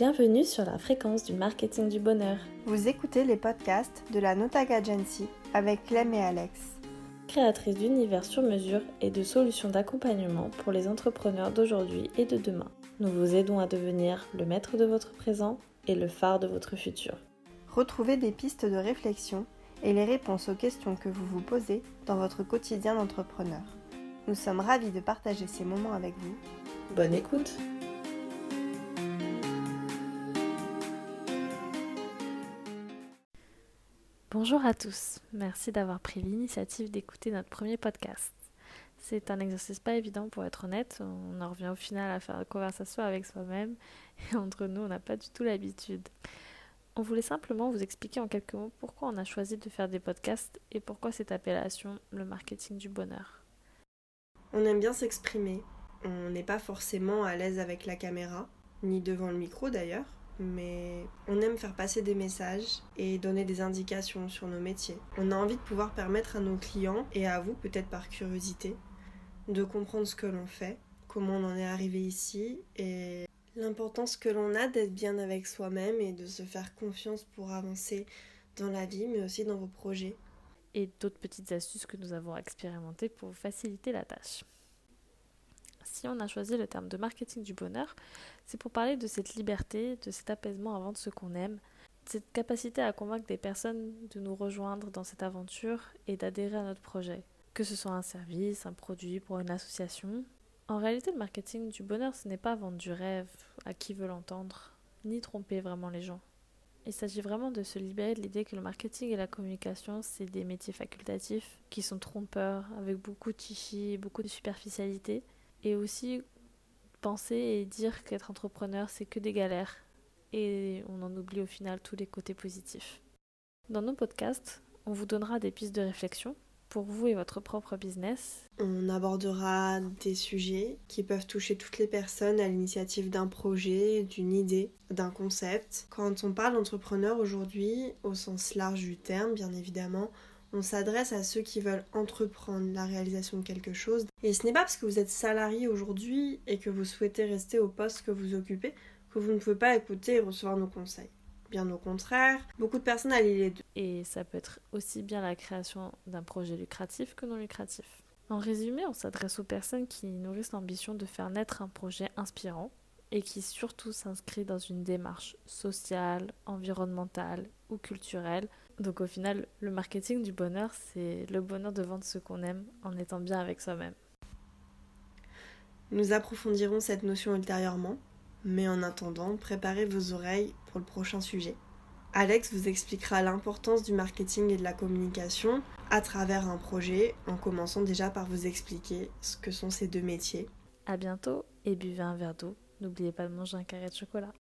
Bienvenue sur la fréquence du marketing du bonheur. Vous écoutez les podcasts de la Notag Agency avec Clem et Alex. Créatrice d'univers sur mesure et de solutions d'accompagnement pour les entrepreneurs d'aujourd'hui et de demain. Nous vous aidons à devenir le maître de votre présent et le phare de votre futur. Retrouvez des pistes de réflexion et les réponses aux questions que vous vous posez dans votre quotidien d'entrepreneur. Nous sommes ravis de partager ces moments avec vous. Bonne écoute Bonjour à tous, merci d'avoir pris l'initiative d'écouter notre premier podcast. C'est un exercice pas évident pour être honnête, on en revient au final à faire une conversation avec soi-même et entre nous on n'a pas du tout l'habitude. On voulait simplement vous expliquer en quelques mots pourquoi on a choisi de faire des podcasts et pourquoi cette appellation, le marketing du bonheur. On aime bien s'exprimer, on n'est pas forcément à l'aise avec la caméra, ni devant le micro d'ailleurs, mais on aime faire passer des messages et donner des indications sur nos métiers. On a envie de pouvoir permettre à nos clients, et à vous peut-être par curiosité, de comprendre ce que l'on fait, comment on en est arrivé ici et l'importance que l'on a d'être bien avec soi-même et de se faire confiance pour avancer dans la vie, mais aussi dans vos projets. Et d'autres petites astuces que nous avons expérimentées pour faciliter la tâche. Si on a choisi le terme de marketing du bonheur, c'est pour parler de cette liberté, de cet apaisement à vendre ce qu'on aime, cette capacité à convaincre des personnes de nous rejoindre dans cette aventure et d'adhérer à notre projet. Que ce soit un service, un produit pour une association, en réalité, le marketing du bonheur, ce n'est pas vendre du rêve à qui veut l'entendre, ni tromper vraiment les gens. Il s'agit vraiment de se libérer de l'idée que le marketing et la communication, c'est des métiers facultatifs qui sont trompeurs, avec beaucoup de chichi beaucoup de superficialité. Et aussi penser et dire qu'être entrepreneur, c'est que des galères. Et on en oublie au final tous les côtés positifs. Dans nos podcasts, on vous donnera des pistes de réflexion pour vous et votre propre business. On abordera des sujets qui peuvent toucher toutes les personnes à l'initiative d'un projet, d'une idée, d'un concept. Quand on parle d'entrepreneur aujourd'hui, au sens large du terme, bien évidemment, on s'adresse à ceux qui veulent entreprendre la réalisation de quelque chose. Et ce n'est pas parce que vous êtes salarié aujourd'hui et que vous souhaitez rester au poste que vous occupez que vous ne pouvez pas écouter et recevoir nos conseils. Bien au contraire, beaucoup de personnes allient les deux. Et ça peut être aussi bien la création d'un projet lucratif que non lucratif. En résumé, on s'adresse aux personnes qui nourrissent l'ambition de faire naître un projet inspirant et qui surtout s'inscrit dans une démarche sociale, environnementale ou culturelle. Donc au final, le marketing du bonheur, c'est le bonheur de vendre ce qu'on aime en étant bien avec soi-même. Nous approfondirons cette notion ultérieurement, mais en attendant, préparez vos oreilles pour le prochain sujet. Alex vous expliquera l'importance du marketing et de la communication à travers un projet, en commençant déjà par vous expliquer ce que sont ces deux métiers. À bientôt et buvez un verre d'eau. N'oubliez pas de manger un carré de chocolat.